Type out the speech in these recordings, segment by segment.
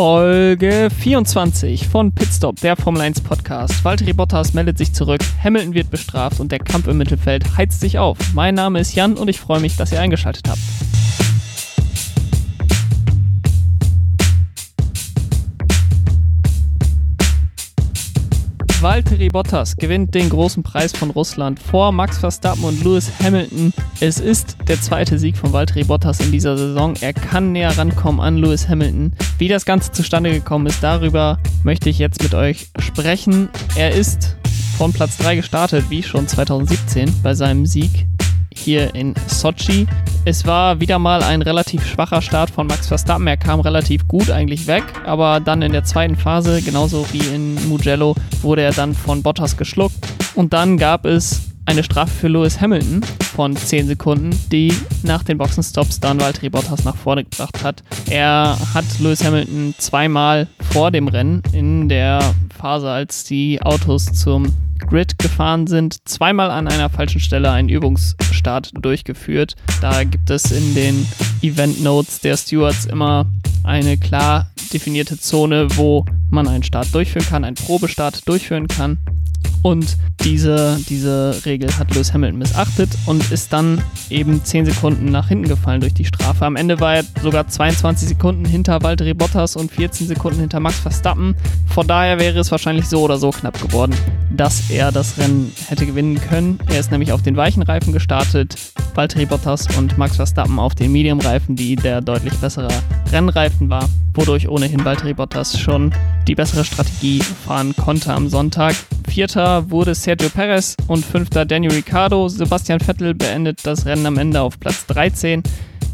Folge 24 von Pitstop, der Formel 1 Podcast. Valtteri Bottas meldet sich zurück, Hamilton wird bestraft und der Kampf im Mittelfeld heizt sich auf. Mein Name ist Jan und ich freue mich, dass ihr eingeschaltet habt. Valtteri Bottas gewinnt den großen Preis von Russland vor Max Verstappen und Lewis Hamilton. Es ist der zweite Sieg von Valtteri Bottas in dieser Saison. Er kann näher rankommen an Lewis Hamilton. Wie das Ganze zustande gekommen ist, darüber möchte ich jetzt mit euch sprechen. Er ist von Platz 3 gestartet, wie schon 2017 bei seinem Sieg hier in Sochi. Es war wieder mal ein relativ schwacher Start von Max Verstappen. Er kam relativ gut eigentlich weg, aber dann in der zweiten Phase, genauso wie in Mugello, wurde er dann von Bottas geschluckt. Und dann gab es eine Strafe für Lewis Hamilton von 10 Sekunden, die nach den Boxenstops dann Valtteri Bottas nach vorne gebracht hat. Er hat Lewis Hamilton zweimal vor dem Rennen in der Phase, als die Autos zum Grid gefahren sind, zweimal an einer falschen Stelle einen Übungsstart durchgeführt. Da gibt es in den Event Notes der Stewards immer eine klar definierte Zone, wo man einen Start durchführen kann, einen Probestart durchführen kann. Und diese, diese Regel hat Lewis Hamilton missachtet und ist dann eben 10 Sekunden nach hinten gefallen durch die Strafe. Am Ende war er sogar 22 Sekunden hinter Valtteri Bottas und 14 Sekunden hinter Max Verstappen. Von daher wäre es wahrscheinlich so oder so knapp geworden, dass er das Rennen hätte gewinnen können. Er ist nämlich auf den weichen Reifen gestartet, Valtteri Bottas und Max Verstappen auf den Medium-Reifen, die der deutlich bessere Rennreifen war, wodurch ohnehin Valtteri Bottas schon die bessere Strategie fahren konnte am Sonntag. Vierter wurde Sergio Perez und fünfter Daniel Ricciardo. Sebastian Vettel beendet das Rennen am Ende auf Platz 13.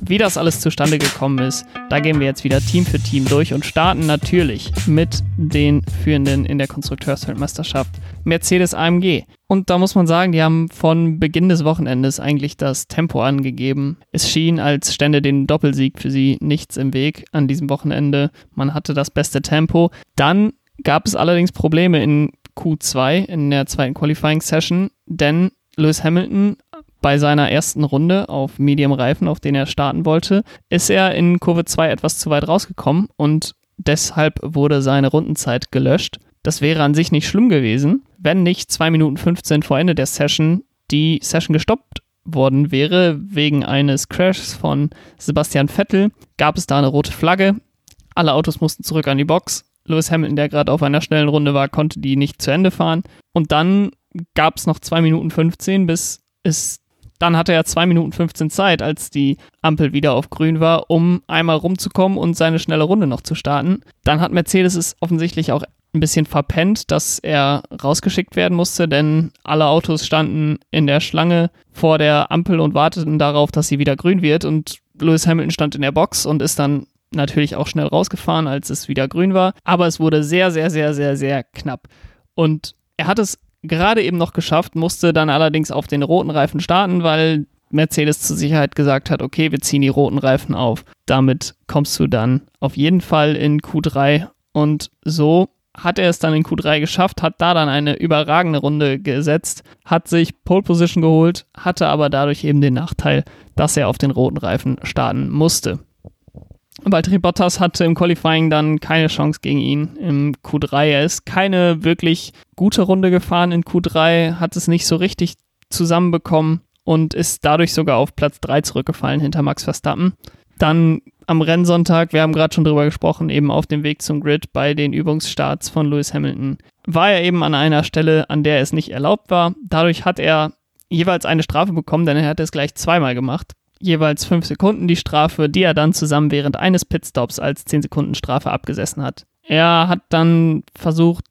Wie das alles zustande gekommen ist, da gehen wir jetzt wieder Team für Team durch und starten natürlich mit den Führenden in der Konstrukteursweltmeisterschaft, Mercedes AMG. Und da muss man sagen, die haben von Beginn des Wochenendes eigentlich das Tempo angegeben. Es schien, als stände den Doppelsieg für sie nichts im Weg an diesem Wochenende. Man hatte das beste Tempo. Dann gab es allerdings Probleme in Q2 in der zweiten Qualifying Session, denn Lewis Hamilton bei seiner ersten Runde auf Medium-Reifen, auf den er starten wollte, ist er in Kurve 2 etwas zu weit rausgekommen und deshalb wurde seine Rundenzeit gelöscht. Das wäre an sich nicht schlimm gewesen, wenn nicht 2 Minuten 15 vor Ende der Session die Session gestoppt worden wäre wegen eines Crashs von Sebastian Vettel. Gab es da eine rote Flagge. Alle Autos mussten zurück an die Box. Lewis Hamilton, der gerade auf einer schnellen Runde war, konnte die nicht zu Ende fahren. Und dann gab es noch 2 Minuten 15, bis es dann hatte er 2 Minuten 15 Zeit, als die Ampel wieder auf grün war, um einmal rumzukommen und seine schnelle Runde noch zu starten. Dann hat Mercedes es offensichtlich auch ein bisschen verpennt, dass er rausgeschickt werden musste, denn alle Autos standen in der Schlange vor der Ampel und warteten darauf, dass sie wieder grün wird. Und Lewis Hamilton stand in der Box und ist dann natürlich auch schnell rausgefahren, als es wieder grün war. Aber es wurde sehr, sehr, sehr, sehr, sehr knapp. Und er hat es gerade eben noch geschafft, musste dann allerdings auf den roten Reifen starten, weil Mercedes zur Sicherheit gesagt hat, okay, wir ziehen die roten Reifen auf. Damit kommst du dann auf jeden Fall in Q3 und so hat er es dann in Q3 geschafft, hat da dann eine überragende Runde gesetzt, hat sich Pole Position geholt, hatte aber dadurch eben den Nachteil, dass er auf den roten Reifen starten musste. Valtteri Bottas hatte im Qualifying dann keine Chance gegen ihn im Q3. Er ist keine wirklich gute Runde gefahren in Q3, hat es nicht so richtig zusammenbekommen und ist dadurch sogar auf Platz 3 zurückgefallen hinter Max Verstappen. Dann am Rennsonntag, wir haben gerade schon drüber gesprochen, eben auf dem Weg zum Grid bei den Übungsstarts von Lewis Hamilton, war er eben an einer Stelle, an der es nicht erlaubt war. Dadurch hat er jeweils eine Strafe bekommen, denn er hat es gleich zweimal gemacht jeweils fünf Sekunden die Strafe, die er dann zusammen während eines Pitstops als 10 Sekunden Strafe abgesessen hat. Er hat dann versucht,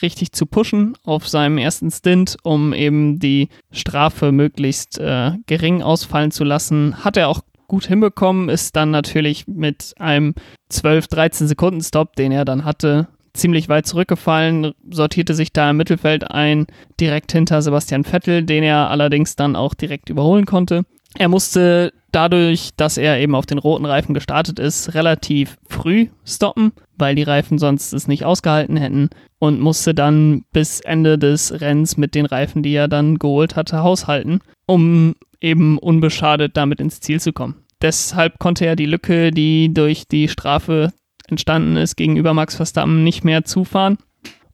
richtig zu pushen auf seinem ersten Stint, um eben die Strafe möglichst äh, gering ausfallen zu lassen. Hat er auch gut hinbekommen, ist dann natürlich mit einem 12-13 Sekunden Stop, den er dann hatte, ziemlich weit zurückgefallen, sortierte sich da im Mittelfeld ein, direkt hinter Sebastian Vettel, den er allerdings dann auch direkt überholen konnte. Er musste dadurch, dass er eben auf den roten Reifen gestartet ist, relativ früh stoppen, weil die Reifen sonst es nicht ausgehalten hätten und musste dann bis Ende des Rennens mit den Reifen, die er dann geholt hatte, haushalten, um eben unbeschadet damit ins Ziel zu kommen. Deshalb konnte er die Lücke, die durch die Strafe entstanden ist, gegenüber Max Verstappen nicht mehr zufahren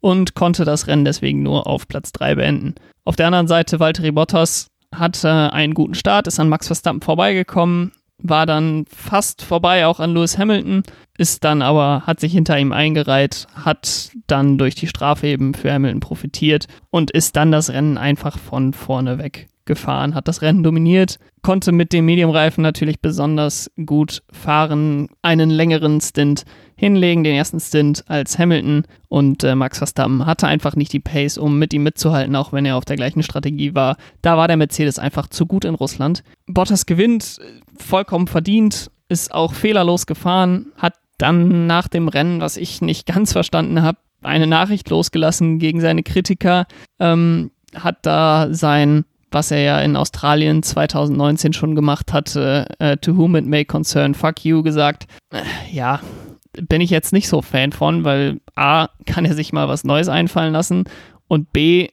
und konnte das Rennen deswegen nur auf Platz 3 beenden. Auf der anderen Seite Valtteri Bottas hatte einen guten Start, ist an Max Verstappen vorbeigekommen, war dann fast vorbei auch an Lewis Hamilton, ist dann aber, hat sich hinter ihm eingereiht, hat dann durch die Strafe eben für Hamilton profitiert und ist dann das Rennen einfach von vorne weg gefahren, hat das Rennen dominiert, konnte mit dem Mediumreifen natürlich besonders gut fahren, einen längeren Stint hinlegen, den ersten Stint als Hamilton und äh, Max Verstappen hatte einfach nicht die Pace, um mit ihm mitzuhalten, auch wenn er auf der gleichen Strategie war. Da war der Mercedes einfach zu gut in Russland. Bottas gewinnt, vollkommen verdient, ist auch fehlerlos gefahren, hat dann nach dem Rennen, was ich nicht ganz verstanden habe, eine Nachricht losgelassen gegen seine Kritiker, ähm, hat da sein was er ja in Australien 2019 schon gemacht hatte, äh, To Whom It May Concern, Fuck You gesagt. Äh, ja, bin ich jetzt nicht so Fan von, weil A, kann er sich mal was Neues einfallen lassen und B,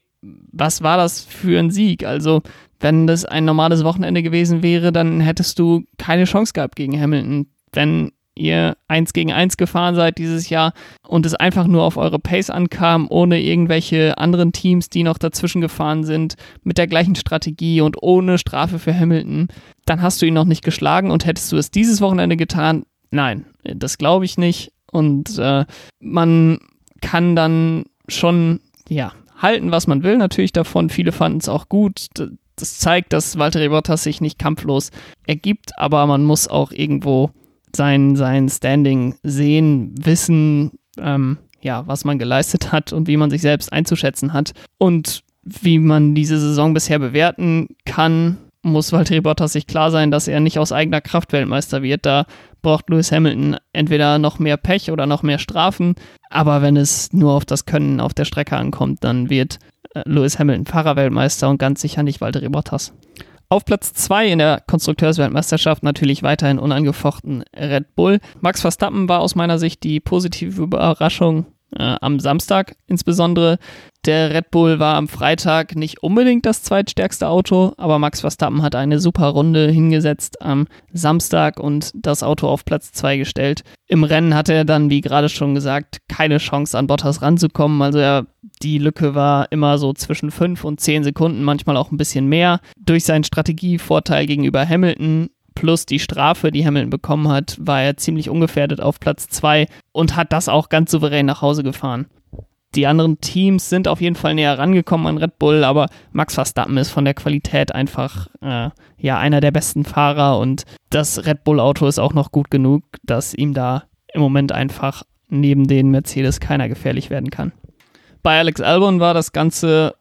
was war das für ein Sieg? Also, wenn das ein normales Wochenende gewesen wäre, dann hättest du keine Chance gehabt gegen Hamilton. Wenn ihr eins gegen eins gefahren seid dieses Jahr und es einfach nur auf eure Pace ankam, ohne irgendwelche anderen Teams, die noch dazwischen gefahren sind, mit der gleichen Strategie und ohne Strafe für Hamilton, dann hast du ihn noch nicht geschlagen und hättest du es dieses Wochenende getan, Nein, das glaube ich nicht. Und äh, man kann dann schon, ja, halten, was man will, natürlich davon. Viele fanden es auch gut. Das zeigt, dass Walter Bottas sich nicht kampflos ergibt, aber man muss auch irgendwo sein, sein Standing sehen, wissen, ähm, ja, was man geleistet hat und wie man sich selbst einzuschätzen hat. Und wie man diese Saison bisher bewerten kann, muss Valtteri Bottas sich klar sein, dass er nicht aus eigener Kraft Weltmeister wird. Da braucht Lewis Hamilton entweder noch mehr Pech oder noch mehr Strafen. Aber wenn es nur auf das Können auf der Strecke ankommt, dann wird äh, Lewis Hamilton Fahrerweltmeister und ganz sicher nicht Valtteri Bottas. Auf Platz 2 in der Konstrukteursweltmeisterschaft natürlich weiterhin unangefochten Red Bull. Max Verstappen war aus meiner Sicht die positive Überraschung äh, am Samstag insbesondere. Der Red Bull war am Freitag nicht unbedingt das zweitstärkste Auto, aber Max Verstappen hat eine super Runde hingesetzt am Samstag und das Auto auf Platz 2 gestellt. Im Rennen hatte er dann, wie gerade schon gesagt, keine Chance an Bottas ranzukommen. Also er, die Lücke war immer so zwischen 5 und 10 Sekunden, manchmal auch ein bisschen mehr. Durch seinen Strategievorteil gegenüber Hamilton plus die Strafe, die Hamilton bekommen hat, war er ziemlich ungefährdet auf Platz 2 und hat das auch ganz souverän nach Hause gefahren. Die anderen Teams sind auf jeden Fall näher rangekommen an Red Bull, aber Max Verstappen ist von der Qualität einfach äh, ja einer der besten Fahrer und das Red Bull Auto ist auch noch gut genug, dass ihm da im Moment einfach neben den Mercedes keiner gefährlich werden kann. Bei Alex Albon war das Ganze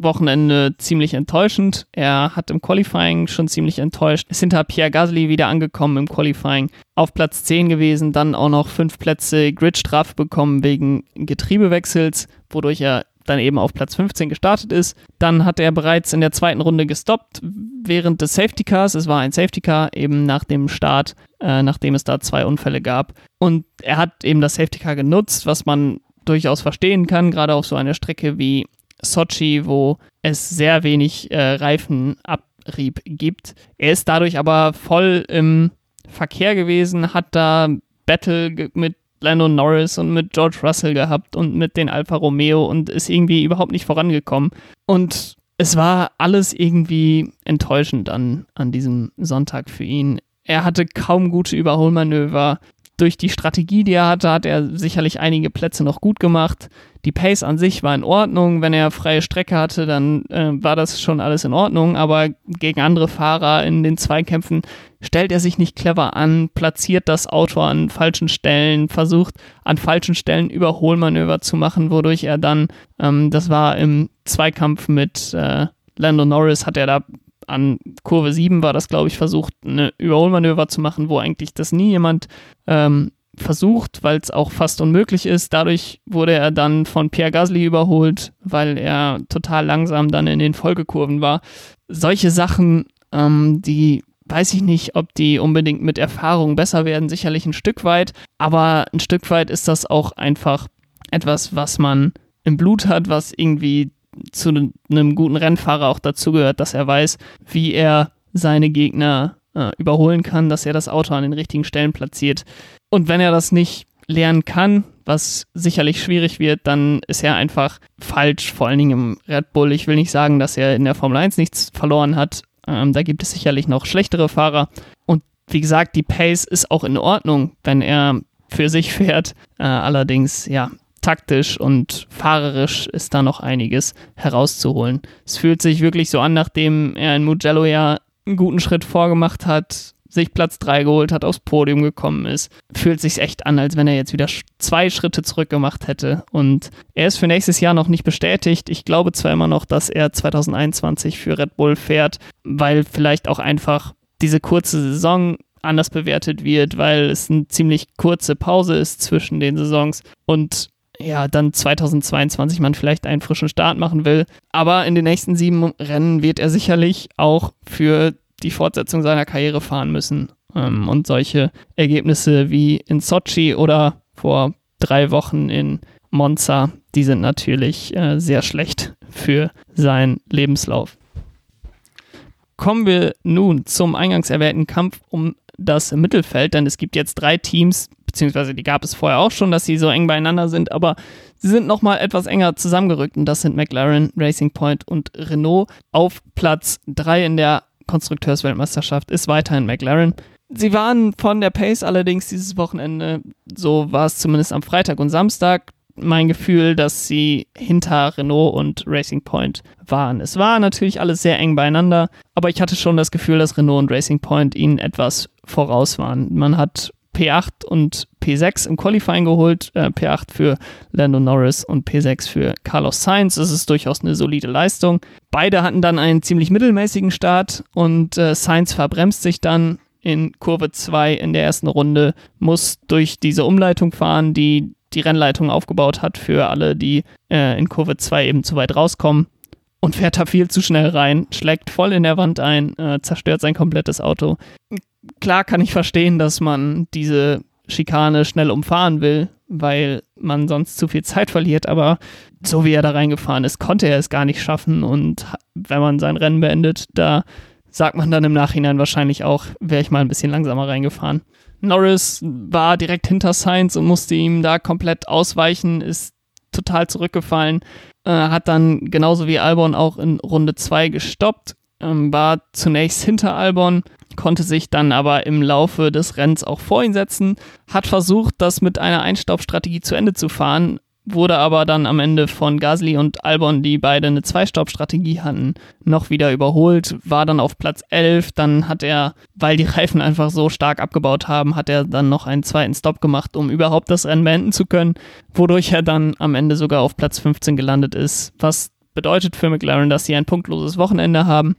Wochenende ziemlich enttäuschend. Er hat im Qualifying schon ziemlich enttäuscht. Ist hinter Pierre Gasly wieder angekommen im Qualifying. Auf Platz 10 gewesen, dann auch noch fünf Plätze Gridstrafe bekommen wegen Getriebewechsels, wodurch er dann eben auf Platz 15 gestartet ist. Dann hat er bereits in der zweiten Runde gestoppt während des Safety Cars. Es war ein Safety Car eben nach dem Start, äh, nachdem es da zwei Unfälle gab. Und er hat eben das Safety Car genutzt, was man durchaus verstehen kann, gerade auf so einer Strecke wie Sochi, wo es sehr wenig äh, Reifenabrieb gibt. Er ist dadurch aber voll im Verkehr gewesen, hat da Battle mit Lando Norris und mit George Russell gehabt und mit den Alfa Romeo und ist irgendwie überhaupt nicht vorangekommen. Und es war alles irgendwie enttäuschend an, an diesem Sonntag für ihn. Er hatte kaum gute Überholmanöver durch die Strategie, die er hatte, hat er sicherlich einige Plätze noch gut gemacht. Die Pace an sich war in Ordnung. Wenn er freie Strecke hatte, dann äh, war das schon alles in Ordnung. Aber gegen andere Fahrer in den Zweikämpfen stellt er sich nicht clever an, platziert das Auto an falschen Stellen, versucht an falschen Stellen Überholmanöver zu machen, wodurch er dann, ähm, das war im Zweikampf mit äh, Lando Norris, hat er da an Kurve 7 war das, glaube ich, versucht, eine Überholmanöver zu machen, wo eigentlich das nie jemand ähm, versucht, weil es auch fast unmöglich ist. Dadurch wurde er dann von Pierre Gasly überholt, weil er total langsam dann in den Folgekurven war. Solche Sachen, ähm, die weiß ich nicht, ob die unbedingt mit Erfahrung besser werden, sicherlich ein Stück weit, aber ein Stück weit ist das auch einfach etwas, was man im Blut hat, was irgendwie zu einem guten Rennfahrer auch dazugehört, dass er weiß, wie er seine Gegner äh, überholen kann, dass er das Auto an den richtigen Stellen platziert. Und wenn er das nicht lernen kann, was sicherlich schwierig wird, dann ist er einfach falsch, vor allen Dingen im Red Bull. Ich will nicht sagen, dass er in der Formel 1 nichts verloren hat. Ähm, da gibt es sicherlich noch schlechtere Fahrer. Und wie gesagt, die Pace ist auch in Ordnung, wenn er für sich fährt. Äh, allerdings, ja, taktisch und fahrerisch ist da noch einiges herauszuholen. Es fühlt sich wirklich so an, nachdem er in Mugello ja einen guten Schritt vorgemacht hat, sich Platz 3 geholt hat, aufs Podium gekommen ist, fühlt sich echt an, als wenn er jetzt wieder zwei Schritte zurück gemacht hätte. Und er ist für nächstes Jahr noch nicht bestätigt. Ich glaube zwar immer noch, dass er 2021 für Red Bull fährt, weil vielleicht auch einfach diese kurze Saison anders bewertet wird, weil es eine ziemlich kurze Pause ist zwischen den Saisons und ja, dann 2022 man vielleicht einen frischen Start machen will. Aber in den nächsten sieben Rennen wird er sicherlich auch für die Fortsetzung seiner Karriere fahren müssen. Ähm, und solche Ergebnisse wie in Sochi oder vor drei Wochen in Monza, die sind natürlich äh, sehr schlecht für seinen Lebenslauf. Kommen wir nun zum eingangs erwähnten Kampf um das Mittelfeld, denn es gibt jetzt drei Teams, beziehungsweise die gab es vorher auch schon, dass sie so eng beieinander sind, aber sie sind nochmal etwas enger zusammengerückt und das sind McLaren, Racing Point und Renault. Auf Platz 3 in der Konstrukteursweltmeisterschaft ist weiterhin McLaren. Sie waren von der Pace allerdings dieses Wochenende, so war es zumindest am Freitag und Samstag, mein Gefühl, dass sie hinter Renault und Racing Point waren. Es war natürlich alles sehr eng beieinander, aber ich hatte schon das Gefühl, dass Renault und Racing Point ihnen etwas voraus waren. Man hat P8 und P6 im Qualifying geholt. Äh, P8 für Lando Norris und P6 für Carlos Sainz. Das ist durchaus eine solide Leistung. Beide hatten dann einen ziemlich mittelmäßigen Start und äh, Sainz verbremst sich dann in Kurve 2 in der ersten Runde, muss durch diese Umleitung fahren, die die Rennleitung aufgebaut hat für alle, die äh, in Kurve 2 eben zu weit rauskommen und fährt da viel zu schnell rein, schlägt voll in der Wand ein, äh, zerstört sein komplettes Auto klar kann ich verstehen, dass man diese Schikane schnell umfahren will, weil man sonst zu viel Zeit verliert, aber so wie er da reingefahren ist, konnte er es gar nicht schaffen und wenn man sein Rennen beendet, da sagt man dann im Nachhinein wahrscheinlich auch, wäre ich mal ein bisschen langsamer reingefahren. Norris war direkt hinter Sainz und musste ihm da komplett ausweichen, ist total zurückgefallen, äh, hat dann genauso wie Albon auch in Runde 2 gestoppt, ähm, war zunächst hinter Albon, konnte sich dann aber im Laufe des Rennens auch vor ihn setzen, hat versucht, das mit einer Einstaubstrategie zu Ende zu fahren, wurde aber dann am Ende von Gasly und Albon, die beide eine Zweistaubstrategie hatten, noch wieder überholt, war dann auf Platz 11, dann hat er, weil die Reifen einfach so stark abgebaut haben, hat er dann noch einen zweiten Stop gemacht, um überhaupt das Rennen beenden zu können, wodurch er dann am Ende sogar auf Platz 15 gelandet ist, was bedeutet für McLaren, dass sie ein punktloses Wochenende haben.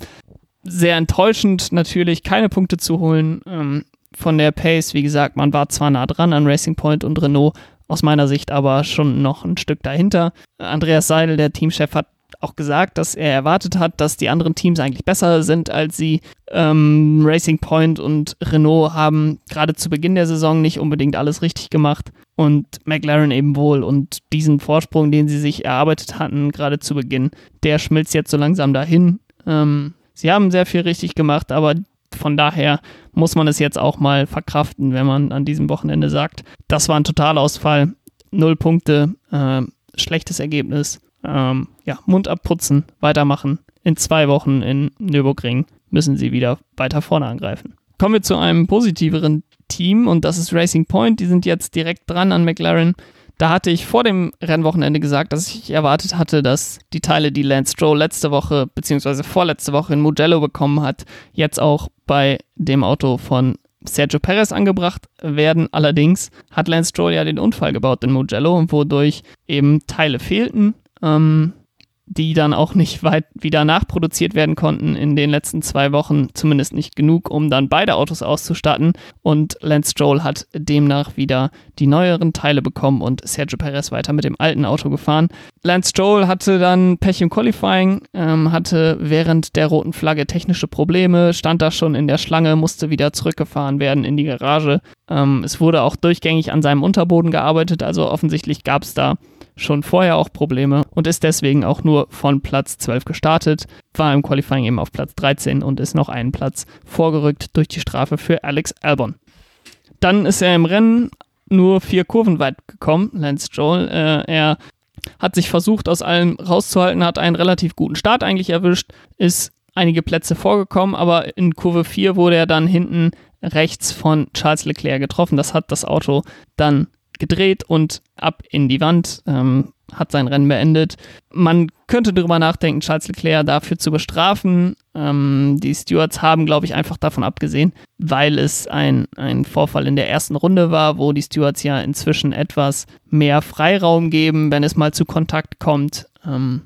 Sehr enttäuschend natürlich, keine Punkte zu holen. Ähm, von der Pace, wie gesagt, man war zwar nah dran an Racing Point und Renault, aus meiner Sicht aber schon noch ein Stück dahinter. Andreas Seidel, der Teamchef, hat auch gesagt, dass er erwartet hat, dass die anderen Teams eigentlich besser sind als sie. Ähm, Racing Point und Renault haben gerade zu Beginn der Saison nicht unbedingt alles richtig gemacht und McLaren eben wohl. Und diesen Vorsprung, den sie sich erarbeitet hatten, gerade zu Beginn, der schmilzt jetzt so langsam dahin. Ähm, Sie haben sehr viel richtig gemacht, aber von daher muss man es jetzt auch mal verkraften, wenn man an diesem Wochenende sagt, das war ein Totalausfall, null Punkte, äh, schlechtes Ergebnis. Ähm, ja, Mund abputzen, weitermachen. In zwei Wochen in Nürburgring müssen sie wieder weiter vorne angreifen. Kommen wir zu einem positiveren Team und das ist Racing Point. Die sind jetzt direkt dran an McLaren. Da hatte ich vor dem Rennwochenende gesagt, dass ich erwartet hatte, dass die Teile, die Lance Stroll letzte Woche bzw. vorletzte Woche in Mugello bekommen hat, jetzt auch bei dem Auto von Sergio Perez angebracht werden. Allerdings hat Lance Stroll ja den Unfall gebaut in Mugello, wodurch eben Teile fehlten. Ähm, die dann auch nicht weit wieder nachproduziert werden konnten in den letzten zwei Wochen, zumindest nicht genug, um dann beide Autos auszustatten. Und Lance Stroll hat demnach wieder die neueren Teile bekommen und Sergio Perez weiter mit dem alten Auto gefahren. Lance Stroll hatte dann Pech im Qualifying, ähm, hatte während der roten Flagge technische Probleme, stand da schon in der Schlange, musste wieder zurückgefahren werden in die Garage. Ähm, es wurde auch durchgängig an seinem Unterboden gearbeitet, also offensichtlich gab es da schon vorher auch Probleme und ist deswegen auch nur von Platz 12 gestartet, war im Qualifying eben auf Platz 13 und ist noch einen Platz vorgerückt durch die Strafe für Alex Albon. Dann ist er im Rennen nur vier Kurven weit gekommen, Lance Stroll. Äh, er hat sich versucht, aus allem rauszuhalten, hat einen relativ guten Start eigentlich erwischt, ist einige Plätze vorgekommen, aber in Kurve 4 wurde er dann hinten rechts von Charles Leclerc getroffen. Das hat das Auto dann gedreht und ab in die Wand, ähm, hat sein Rennen beendet. Man könnte darüber nachdenken, Charles Leclerc dafür zu bestrafen. Ähm, die Stewards haben, glaube ich, einfach davon abgesehen, weil es ein, ein Vorfall in der ersten Runde war, wo die Stewards ja inzwischen etwas mehr Freiraum geben, wenn es mal zu Kontakt kommt. Ähm,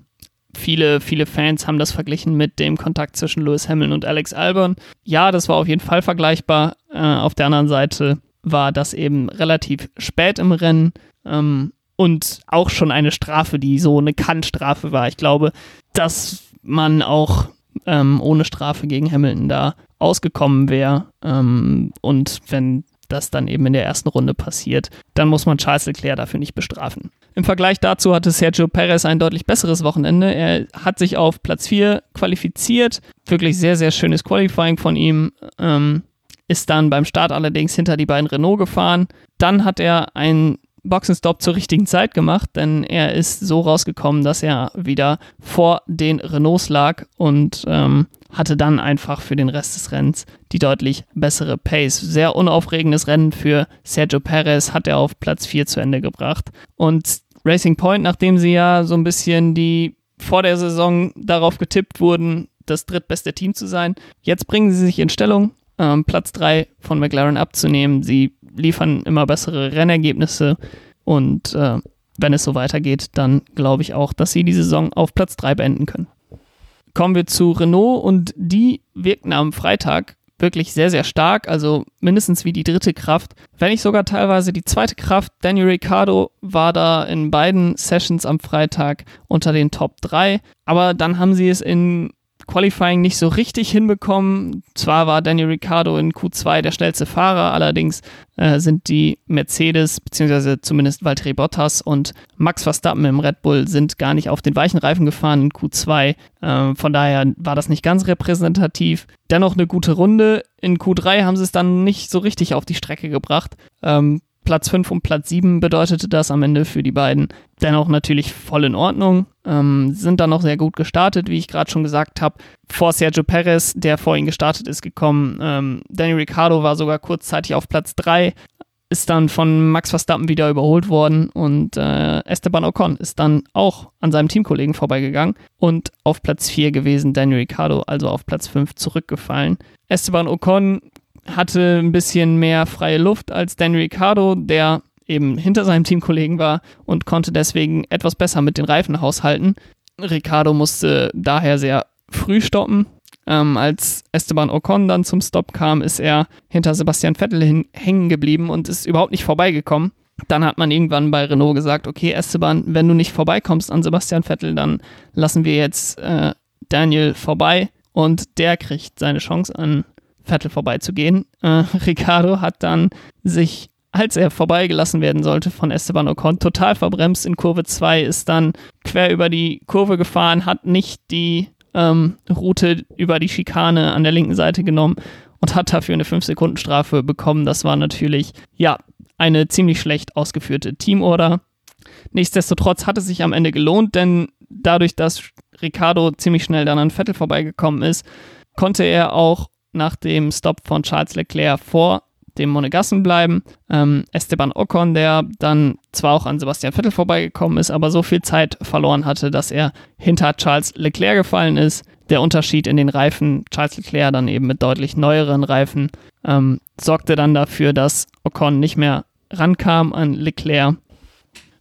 viele, viele Fans haben das verglichen mit dem Kontakt zwischen Lewis Hamilton und Alex Albon. Ja, das war auf jeden Fall vergleichbar. Äh, auf der anderen Seite war das eben relativ spät im Rennen ähm, und auch schon eine Strafe, die so eine Kann-Strafe war. Ich glaube, dass man auch ähm, ohne Strafe gegen Hamilton da ausgekommen wäre. Ähm, und wenn das dann eben in der ersten Runde passiert, dann muss man Charles Leclerc dafür nicht bestrafen. Im Vergleich dazu hatte Sergio Perez ein deutlich besseres Wochenende. Er hat sich auf Platz 4 qualifiziert. Wirklich sehr, sehr schönes Qualifying von ihm. Ähm, ist dann beim Start allerdings hinter die beiden Renault gefahren. Dann hat er einen Boxenstopp zur richtigen Zeit gemacht, denn er ist so rausgekommen, dass er wieder vor den Renaults lag und ähm, hatte dann einfach für den Rest des Rennens die deutlich bessere Pace. Sehr unaufregendes Rennen für Sergio Perez hat er auf Platz 4 zu Ende gebracht. Und Racing Point, nachdem sie ja so ein bisschen die vor der Saison darauf getippt wurden, das drittbeste Team zu sein, jetzt bringen sie sich in Stellung, ähm, Platz 3 von McLaren abzunehmen. Sie liefern immer bessere Rennergebnisse und äh, wenn es so weitergeht, dann glaube ich auch, dass sie die Saison auf Platz 3 beenden können. Kommen wir zu Renault und die wirkten am Freitag wirklich sehr, sehr stark, also mindestens wie die dritte Kraft, wenn nicht sogar teilweise die zweite Kraft. Daniel Ricciardo war da in beiden Sessions am Freitag unter den Top 3, aber dann haben sie es in Qualifying nicht so richtig hinbekommen. Zwar war Daniel Ricciardo in Q2 der schnellste Fahrer, allerdings äh, sind die Mercedes, beziehungsweise zumindest Valtteri Bottas und Max Verstappen im Red Bull sind gar nicht auf den weichen Reifen gefahren in Q2. Äh, von daher war das nicht ganz repräsentativ. Dennoch eine gute Runde. In Q3 haben sie es dann nicht so richtig auf die Strecke gebracht. Ähm, Platz 5 und Platz 7 bedeutete das am Ende für die beiden. Dennoch natürlich voll in Ordnung. Ähm, sind dann noch sehr gut gestartet, wie ich gerade schon gesagt habe. Vor Sergio Perez, der vor ihnen gestartet ist, gekommen. Ähm, Danny Ricciardo war sogar kurzzeitig auf Platz 3, ist dann von Max Verstappen wieder überholt worden und äh, Esteban Ocon ist dann auch an seinem Teamkollegen vorbeigegangen und auf Platz 4 gewesen, Daniel Ricciardo also auf Platz 5 zurückgefallen. Esteban Ocon hatte ein bisschen mehr freie Luft als Dan Ricciardo, der eben hinter seinem Teamkollegen war und konnte deswegen etwas besser mit den Reifen haushalten. Ricciardo musste daher sehr früh stoppen. Ähm, als Esteban Ocon dann zum Stop kam, ist er hinter Sebastian Vettel hängen geblieben und ist überhaupt nicht vorbeigekommen. Dann hat man irgendwann bei Renault gesagt, okay, Esteban, wenn du nicht vorbeikommst an Sebastian Vettel, dann lassen wir jetzt äh, Daniel vorbei und der kriegt seine Chance an Vettel vorbeizugehen. Äh, Ricardo hat dann sich, als er vorbeigelassen werden sollte von Esteban Ocon, total verbremst in Kurve 2, ist dann quer über die Kurve gefahren, hat nicht die ähm, Route über die Schikane an der linken Seite genommen und hat dafür eine 5-Sekunden-Strafe bekommen. Das war natürlich, ja, eine ziemlich schlecht ausgeführte Teamorder. Nichtsdestotrotz hat es sich am Ende gelohnt, denn dadurch, dass Ricardo ziemlich schnell dann an Vettel vorbeigekommen ist, konnte er auch nach dem Stop von Charles Leclerc vor dem Monegassen bleiben. Ähm, Esteban Ocon, der dann zwar auch an Sebastian Vettel vorbeigekommen ist, aber so viel Zeit verloren hatte, dass er hinter Charles Leclerc gefallen ist. Der Unterschied in den Reifen, Charles Leclerc dann eben mit deutlich neueren Reifen, ähm, sorgte dann dafür, dass Ocon nicht mehr rankam an Leclerc.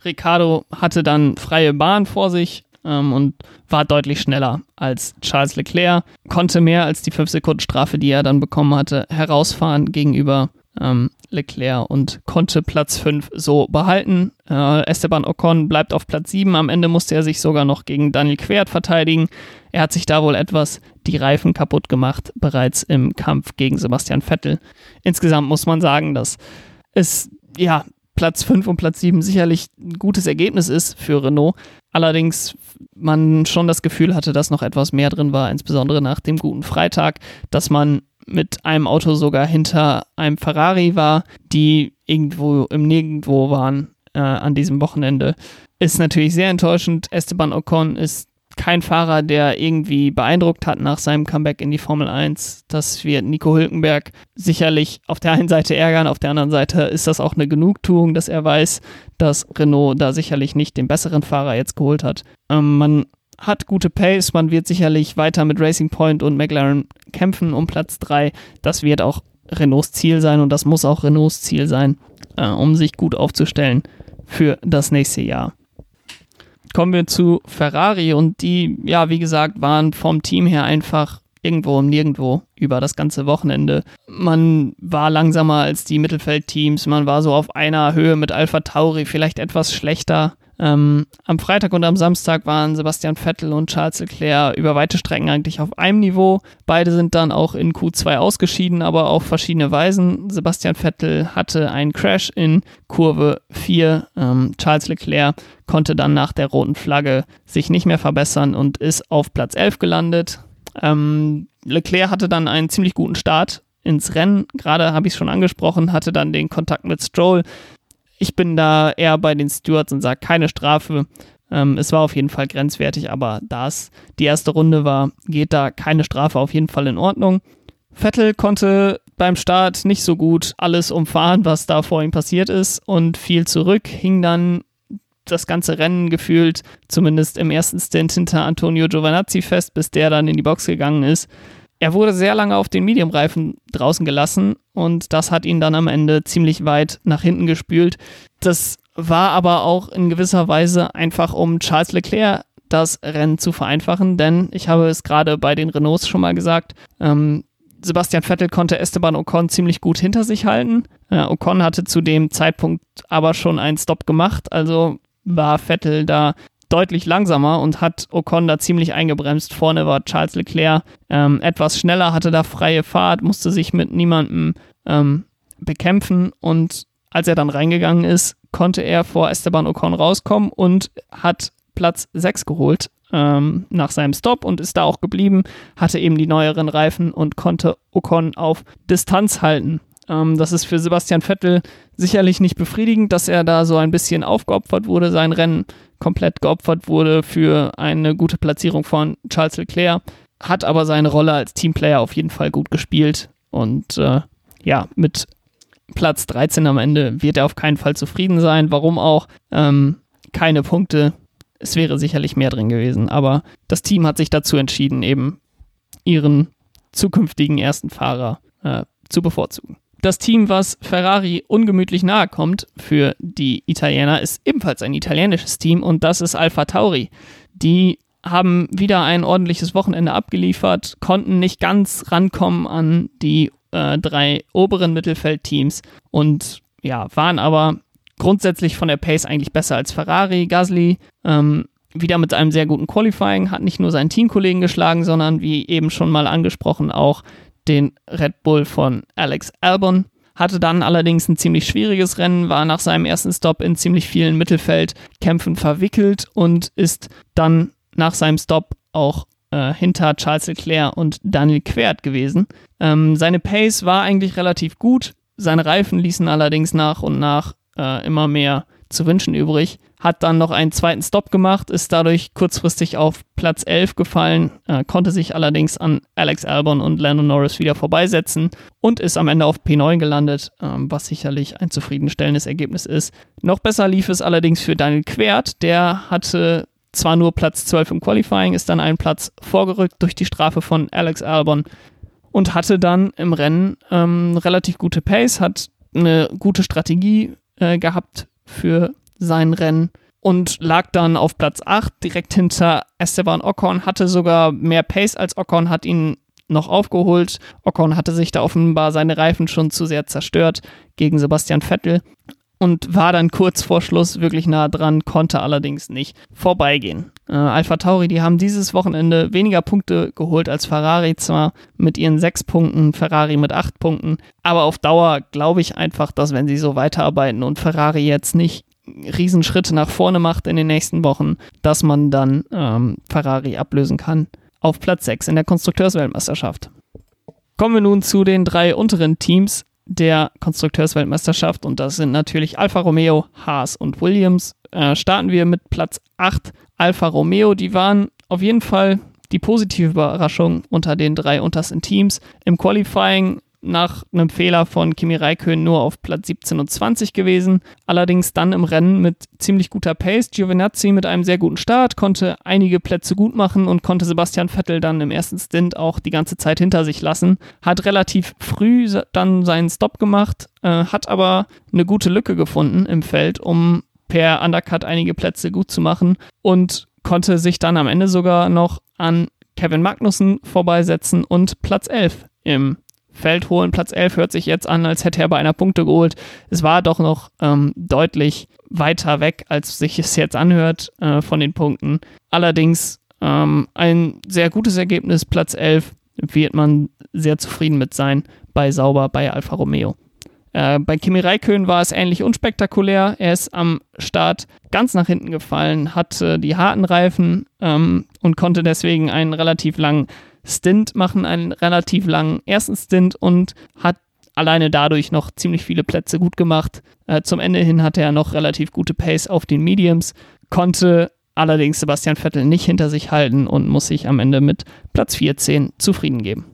Ricardo hatte dann freie Bahn vor sich, ähm, und war deutlich schneller als Charles Leclerc, konnte mehr als die 5-Sekunden-Strafe, die er dann bekommen hatte, herausfahren gegenüber ähm, Leclerc und konnte Platz 5 so behalten. Äh, Esteban Ocon bleibt auf Platz 7. Am Ende musste er sich sogar noch gegen Daniel Quert verteidigen. Er hat sich da wohl etwas die Reifen kaputt gemacht, bereits im Kampf gegen Sebastian Vettel. Insgesamt muss man sagen, dass es ja Platz 5 und Platz 7 sicherlich ein gutes Ergebnis ist für Renault. Allerdings man schon das Gefühl hatte, dass noch etwas mehr drin war, insbesondere nach dem guten Freitag, dass man mit einem Auto sogar hinter einem Ferrari war, die irgendwo im Nirgendwo waren äh, an diesem Wochenende. Ist natürlich sehr enttäuschend. Esteban Ocon ist kein Fahrer, der irgendwie beeindruckt hat nach seinem Comeback in die Formel 1. Das wird Nico Hülkenberg sicherlich auf der einen Seite ärgern, auf der anderen Seite ist das auch eine Genugtuung, dass er weiß, dass Renault da sicherlich nicht den besseren Fahrer jetzt geholt hat. Ähm, man hat gute Pace, man wird sicherlich weiter mit Racing Point und McLaren kämpfen um Platz 3. Das wird auch Renaults Ziel sein und das muss auch Renaults Ziel sein, äh, um sich gut aufzustellen für das nächste Jahr kommen wir zu Ferrari und die, ja, wie gesagt, waren vom Team her einfach irgendwo und nirgendwo über das ganze Wochenende. Man war langsamer als die Mittelfeldteams, man war so auf einer Höhe mit Alpha Tauri, vielleicht etwas schlechter ähm, am Freitag und am Samstag waren Sebastian Vettel und Charles Leclerc über weite Strecken eigentlich auf einem Niveau. Beide sind dann auch in Q2 ausgeschieden, aber auf verschiedene Weisen. Sebastian Vettel hatte einen Crash in Kurve 4. Ähm, Charles Leclerc konnte dann nach der roten Flagge sich nicht mehr verbessern und ist auf Platz 11 gelandet. Ähm, Leclerc hatte dann einen ziemlich guten Start ins Rennen. Gerade habe ich es schon angesprochen, hatte dann den Kontakt mit Stroll, ich bin da eher bei den Stewards und sage keine Strafe. Ähm, es war auf jeden Fall grenzwertig, aber da es die erste Runde war, geht da keine Strafe auf jeden Fall in Ordnung. Vettel konnte beim Start nicht so gut alles umfahren, was da vor ihm passiert ist und fiel zurück, hing dann das ganze Rennen gefühlt, zumindest im ersten Stint hinter Antonio Giovanazzi fest, bis der dann in die Box gegangen ist. Er wurde sehr lange auf den Medium-Reifen draußen gelassen und das hat ihn dann am Ende ziemlich weit nach hinten gespült. Das war aber auch in gewisser Weise einfach, um Charles Leclerc das Rennen zu vereinfachen, denn ich habe es gerade bei den Renaults schon mal gesagt, ähm, Sebastian Vettel konnte Esteban Ocon ziemlich gut hinter sich halten. Äh, Ocon hatte zu dem Zeitpunkt aber schon einen Stop gemacht, also war Vettel da deutlich langsamer und hat Ocon da ziemlich eingebremst. Vorne war Charles Leclerc ähm, etwas schneller, hatte da freie Fahrt, musste sich mit niemandem ähm, bekämpfen und als er dann reingegangen ist, konnte er vor Esteban Ocon rauskommen und hat Platz 6 geholt ähm, nach seinem Stop und ist da auch geblieben, hatte eben die neueren Reifen und konnte Ocon auf Distanz halten. Ähm, das ist für Sebastian Vettel sicherlich nicht befriedigend, dass er da so ein bisschen aufgeopfert wurde, sein Rennen komplett geopfert wurde für eine gute Platzierung von Charles Leclerc, hat aber seine Rolle als Teamplayer auf jeden Fall gut gespielt und äh, ja, mit Platz 13 am Ende wird er auf keinen Fall zufrieden sein. Warum auch? Ähm, keine Punkte. Es wäre sicherlich mehr drin gewesen, aber das Team hat sich dazu entschieden, eben ihren zukünftigen ersten Fahrer äh, zu bevorzugen. Das Team, was Ferrari ungemütlich nahe kommt für die Italiener, ist ebenfalls ein italienisches Team und das ist Alpha Tauri. Die haben wieder ein ordentliches Wochenende abgeliefert, konnten nicht ganz rankommen an die äh, drei oberen Mittelfeldteams und ja, waren aber grundsätzlich von der Pace eigentlich besser als Ferrari. Gasly ähm, wieder mit einem sehr guten Qualifying, hat nicht nur seinen Teamkollegen geschlagen, sondern wie eben schon mal angesprochen auch den Red Bull von Alex Albon. Hatte dann allerdings ein ziemlich schwieriges Rennen, war nach seinem ersten Stop in ziemlich vielen Mittelfeldkämpfen verwickelt und ist dann nach seinem Stop auch äh, hinter Charles Leclerc und Daniel Quert gewesen. Ähm, seine Pace war eigentlich relativ gut, seine Reifen ließen allerdings nach und nach äh, immer mehr zu wünschen übrig. Hat dann noch einen zweiten Stop gemacht, ist dadurch kurzfristig auf Platz 11 gefallen, äh, konnte sich allerdings an Alex Albon und Lando Norris wieder vorbeisetzen und ist am Ende auf P9 gelandet, äh, was sicherlich ein zufriedenstellendes Ergebnis ist. Noch besser lief es allerdings für Daniel Quert, der hatte zwar nur Platz 12 im Qualifying, ist dann einen Platz vorgerückt durch die Strafe von Alex Albon und hatte dann im Rennen ähm, relativ gute Pace, hat eine gute Strategie äh, gehabt für sein Rennen und lag dann auf Platz 8 direkt hinter Esteban Ocon, hatte sogar mehr Pace als Ocon, hat ihn noch aufgeholt. Ocon hatte sich da offenbar seine Reifen schon zu sehr zerstört gegen Sebastian Vettel und war dann kurz vor Schluss wirklich nah dran, konnte allerdings nicht vorbeigehen. Äh, Alpha Tauri, die haben dieses Wochenende weniger Punkte geholt als Ferrari, zwar mit ihren sechs Punkten, Ferrari mit acht Punkten, aber auf Dauer glaube ich einfach, dass wenn sie so weiterarbeiten und Ferrari jetzt nicht Riesenschritte nach vorne macht in den nächsten Wochen, dass man dann ähm, Ferrari ablösen kann auf Platz 6 in der Konstrukteursweltmeisterschaft. Kommen wir nun zu den drei unteren Teams der Konstrukteursweltmeisterschaft und das sind natürlich Alfa Romeo, Haas und Williams. Äh, starten wir mit Platz 8 Alfa Romeo. Die waren auf jeden Fall die positive Überraschung unter den drei untersten Teams. Im Qualifying nach einem Fehler von Kimi Räikkönen nur auf Platz 17 und 20 gewesen. Allerdings dann im Rennen mit ziemlich guter Pace. Giovinazzi mit einem sehr guten Start, konnte einige Plätze gut machen und konnte Sebastian Vettel dann im ersten Stint auch die ganze Zeit hinter sich lassen. Hat relativ früh dann seinen Stop gemacht, äh, hat aber eine gute Lücke gefunden im Feld, um per Undercut einige Plätze gut zu machen und konnte sich dann am Ende sogar noch an Kevin Magnussen vorbeisetzen und Platz 11 im Feld holen. Platz 11 hört sich jetzt an, als hätte er bei einer Punkte geholt. Es war doch noch ähm, deutlich weiter weg, als sich es jetzt anhört äh, von den Punkten. Allerdings ähm, ein sehr gutes Ergebnis. Platz 11 wird man sehr zufrieden mit sein bei Sauber bei Alfa Romeo. Äh, bei Kimi Räikkönen war es ähnlich unspektakulär. Er ist am Start ganz nach hinten gefallen, hatte die harten Reifen ähm, und konnte deswegen einen relativ langen Stint machen, einen relativ langen ersten Stint und hat alleine dadurch noch ziemlich viele Plätze gut gemacht. Äh, zum Ende hin hatte er noch relativ gute Pace auf den Mediums, konnte allerdings Sebastian Vettel nicht hinter sich halten und muss sich am Ende mit Platz 14 zufrieden geben.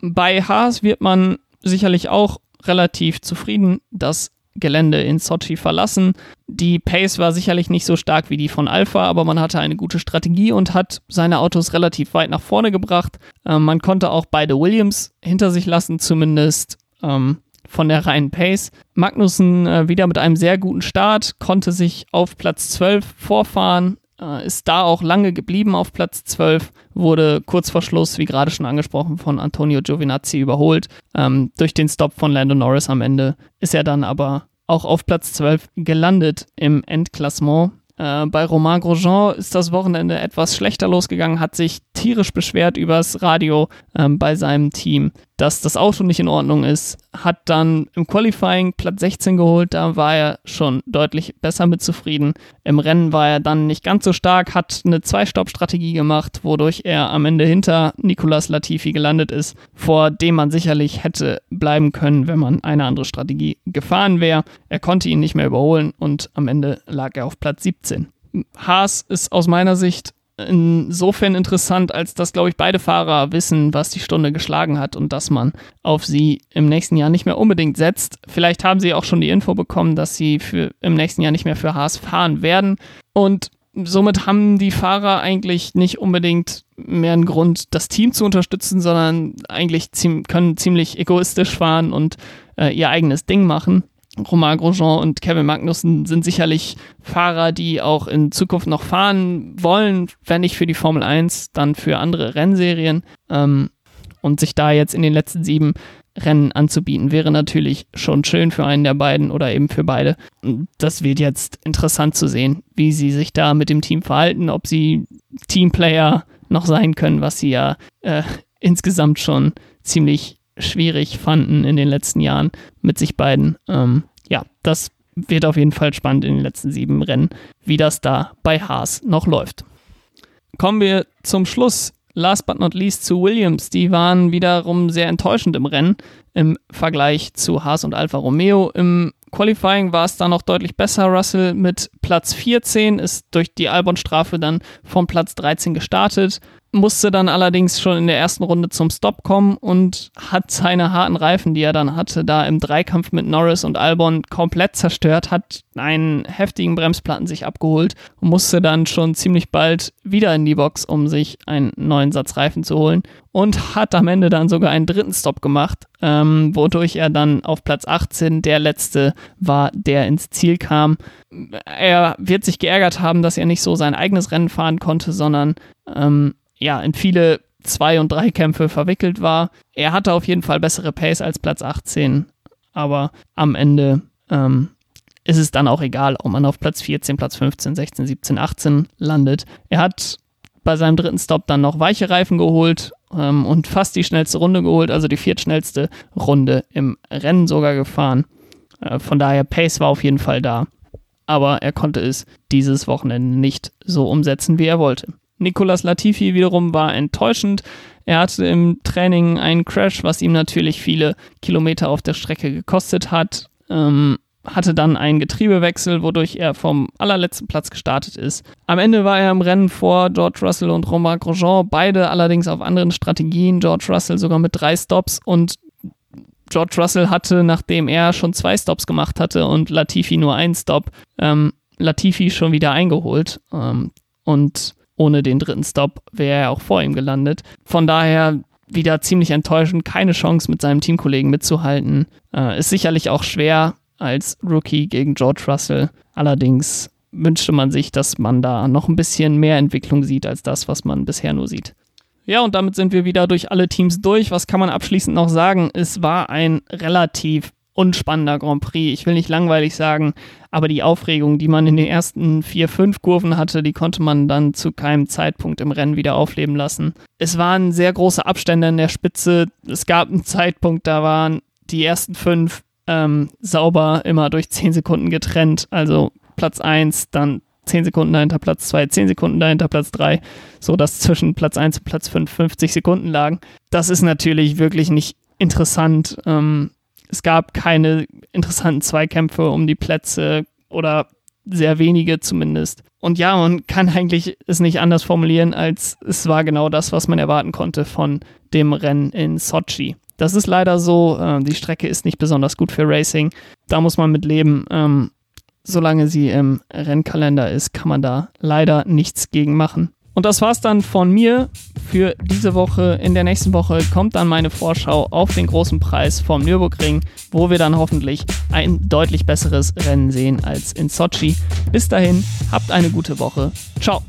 Bei Haas wird man sicherlich auch relativ zufrieden, dass Gelände in Sochi verlassen. Die Pace war sicherlich nicht so stark wie die von Alpha, aber man hatte eine gute Strategie und hat seine Autos relativ weit nach vorne gebracht. Ähm, man konnte auch beide Williams hinter sich lassen, zumindest ähm, von der reinen Pace. Magnussen äh, wieder mit einem sehr guten Start, konnte sich auf Platz 12 vorfahren, ist da auch lange geblieben auf Platz 12, wurde kurz vor Schluss, wie gerade schon angesprochen, von Antonio Giovinazzi überholt. Ähm, durch den Stop von Lando Norris am Ende ist er dann aber auch auf Platz 12 gelandet im Endklassement. Äh, bei Romain Grosjean ist das Wochenende etwas schlechter losgegangen, hat sich tierisch beschwert übers Radio ähm, bei seinem Team, dass das Auto nicht in Ordnung ist. Hat dann im Qualifying Platz 16 geholt, da war er schon deutlich besser mit zufrieden. Im Rennen war er dann nicht ganz so stark, hat eine Zwei-Stopp-Strategie gemacht, wodurch er am Ende hinter Nicolas Latifi gelandet ist, vor dem man sicherlich hätte bleiben können, wenn man eine andere Strategie gefahren wäre. Er konnte ihn nicht mehr überholen und am Ende lag er auf Platz 17. Haas ist aus meiner Sicht insofern interessant, als dass, glaube ich, beide Fahrer wissen, was die Stunde geschlagen hat und dass man auf sie im nächsten Jahr nicht mehr unbedingt setzt. Vielleicht haben sie auch schon die Info bekommen, dass sie für, im nächsten Jahr nicht mehr für Haas fahren werden. Und somit haben die Fahrer eigentlich nicht unbedingt mehr einen Grund, das Team zu unterstützen, sondern eigentlich können ziemlich egoistisch fahren und äh, ihr eigenes Ding machen. Romain Grosjean und Kevin Magnussen sind sicherlich Fahrer, die auch in Zukunft noch fahren wollen, wenn nicht für die Formel 1, dann für andere Rennserien. Ähm, und sich da jetzt in den letzten sieben Rennen anzubieten, wäre natürlich schon schön für einen der beiden oder eben für beide. Das wird jetzt interessant zu sehen, wie sie sich da mit dem Team verhalten, ob sie Teamplayer noch sein können, was sie ja äh, insgesamt schon ziemlich schwierig fanden in den letzten Jahren mit sich beiden. Ähm, ja, das wird auf jeden Fall spannend in den letzten sieben Rennen, wie das da bei Haas noch läuft. Kommen wir zum Schluss. Last but not least zu Williams. Die waren wiederum sehr enttäuschend im Rennen im Vergleich zu Haas und Alfa Romeo. Im Qualifying war es dann noch deutlich besser. Russell mit Platz 14 ist durch die Albon-Strafe dann von Platz 13 gestartet musste dann allerdings schon in der ersten Runde zum Stop kommen und hat seine harten Reifen, die er dann hatte, da im Dreikampf mit Norris und Albon komplett zerstört, hat einen heftigen Bremsplatten sich abgeholt und musste dann schon ziemlich bald wieder in die Box, um sich einen neuen Satz Reifen zu holen und hat am Ende dann sogar einen dritten Stop gemacht, ähm, wodurch er dann auf Platz 18 der letzte war, der ins Ziel kam. Er wird sich geärgert haben, dass er nicht so sein eigenes Rennen fahren konnte, sondern ähm, ja, in viele Zwei- und Dreikämpfe verwickelt war. Er hatte auf jeden Fall bessere Pace als Platz 18, aber am Ende ähm, ist es dann auch egal, ob man auf Platz 14, Platz 15, 16, 17, 18 landet. Er hat bei seinem dritten Stop dann noch weiche Reifen geholt ähm, und fast die schnellste Runde geholt, also die viertschnellste Runde im Rennen sogar gefahren. Äh, von daher, Pace war auf jeden Fall da, aber er konnte es dieses Wochenende nicht so umsetzen, wie er wollte. Nicolas Latifi wiederum war enttäuschend. Er hatte im Training einen Crash, was ihm natürlich viele Kilometer auf der Strecke gekostet hat. Ähm, hatte dann einen Getriebewechsel, wodurch er vom allerletzten Platz gestartet ist. Am Ende war er im Rennen vor George Russell und Romain Grosjean, beide allerdings auf anderen Strategien. George Russell sogar mit drei Stops und George Russell hatte, nachdem er schon zwei Stops gemacht hatte und Latifi nur einen Stop, ähm, Latifi schon wieder eingeholt. Ähm, und ohne den dritten Stop wäre er auch vor ihm gelandet. Von daher wieder ziemlich enttäuschend, keine Chance mit seinem Teamkollegen mitzuhalten. Äh, ist sicherlich auch schwer, als Rookie gegen George Russell. Allerdings wünschte man sich, dass man da noch ein bisschen mehr Entwicklung sieht als das, was man bisher nur sieht. Ja, und damit sind wir wieder durch alle Teams durch. Was kann man abschließend noch sagen? Es war ein relativ unspannender Grand Prix. Ich will nicht langweilig sagen, aber die Aufregung, die man in den ersten vier, fünf Kurven hatte, die konnte man dann zu keinem Zeitpunkt im Rennen wieder aufleben lassen. Es waren sehr große Abstände in der Spitze. Es gab einen Zeitpunkt, da waren die ersten fünf ähm, sauber immer durch 10 Sekunden getrennt. Also Platz 1, dann 10 Sekunden dahinter Platz 2, 10 Sekunden dahinter Platz 3, so dass zwischen Platz 1 und Platz 5 50 Sekunden lagen. Das ist natürlich wirklich nicht interessant. Ähm, es gab keine interessanten Zweikämpfe um die Plätze oder sehr wenige zumindest. Und ja, man kann eigentlich es nicht anders formulieren, als es war genau das, was man erwarten konnte von dem Rennen in Sochi. Das ist leider so. Äh, die Strecke ist nicht besonders gut für Racing. Da muss man mit leben. Ähm, solange sie im Rennkalender ist, kann man da leider nichts gegen machen. Und das war's dann von mir für diese Woche. In der nächsten Woche kommt dann meine Vorschau auf den großen Preis vom Nürburgring, wo wir dann hoffentlich ein deutlich besseres Rennen sehen als in Sochi. Bis dahin, habt eine gute Woche. Ciao.